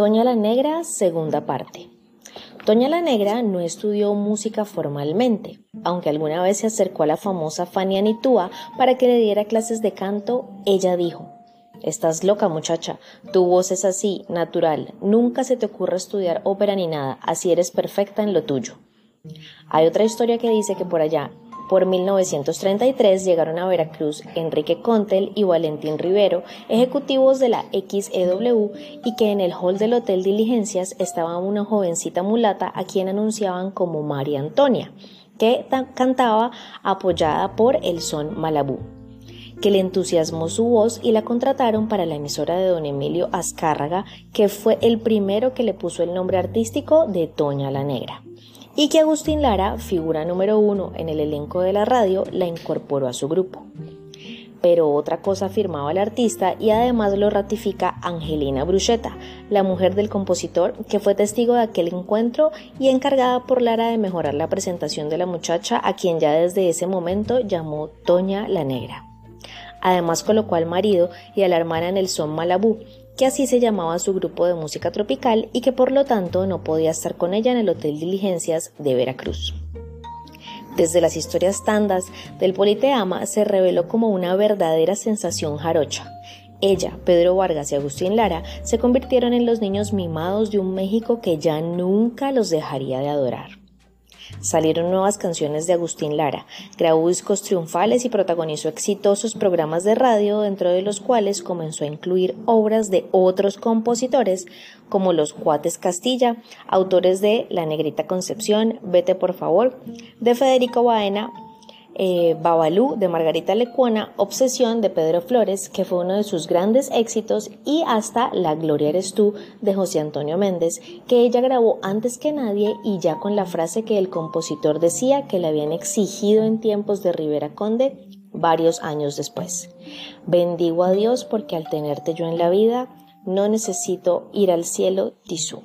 Toña la Negra, segunda parte. Toña la Negra no estudió música formalmente, aunque alguna vez se acercó a la famosa Fanny Anitúa para que le diera clases de canto, ella dijo, Estás loca muchacha, tu voz es así, natural, nunca se te ocurre estudiar ópera ni nada, así eres perfecta en lo tuyo. Hay otra historia que dice que por allá, por 1933 llegaron a Veracruz Enrique Contel y Valentín Rivero, ejecutivos de la XEW, y que en el hall del Hotel Diligencias estaba una jovencita mulata a quien anunciaban como María Antonia, que cantaba apoyada por el son Malabú que le entusiasmó su voz y la contrataron para la emisora de don Emilio Azcárraga, que fue el primero que le puso el nombre artístico de Toña la Negra y que Agustín Lara, figura número uno en el elenco de la radio, la incorporó a su grupo. Pero otra cosa afirmaba el artista y además lo ratifica Angelina Bruchetta, la mujer del compositor que fue testigo de aquel encuentro y encargada por Lara de mejorar la presentación de la muchacha a quien ya desde ese momento llamó Toña la Negra. Además colocó al marido y a la hermana en el son Malabú, que así se llamaba su grupo de música tropical y que por lo tanto no podía estar con ella en el Hotel Diligencias de Veracruz. Desde las historias tandas del Politeama se reveló como una verdadera sensación jarocha. Ella, Pedro Vargas y Agustín Lara se convirtieron en los niños mimados de un México que ya nunca los dejaría de adorar. Salieron nuevas canciones de Agustín Lara, grabó discos triunfales y protagonizó exitosos programas de radio, dentro de los cuales comenzó a incluir obras de otros compositores como Los Cuates Castilla, autores de La Negrita Concepción, Vete por favor, de Federico Baena, eh, Babalú de Margarita Lecuona, Obsesión de Pedro Flores, que fue uno de sus grandes éxitos, y hasta La Gloria eres tú de José Antonio Méndez, que ella grabó antes que nadie y ya con la frase que el compositor decía que le habían exigido en tiempos de Rivera Conde varios años después. Bendigo a Dios porque al tenerte yo en la vida no necesito ir al cielo, Tisú.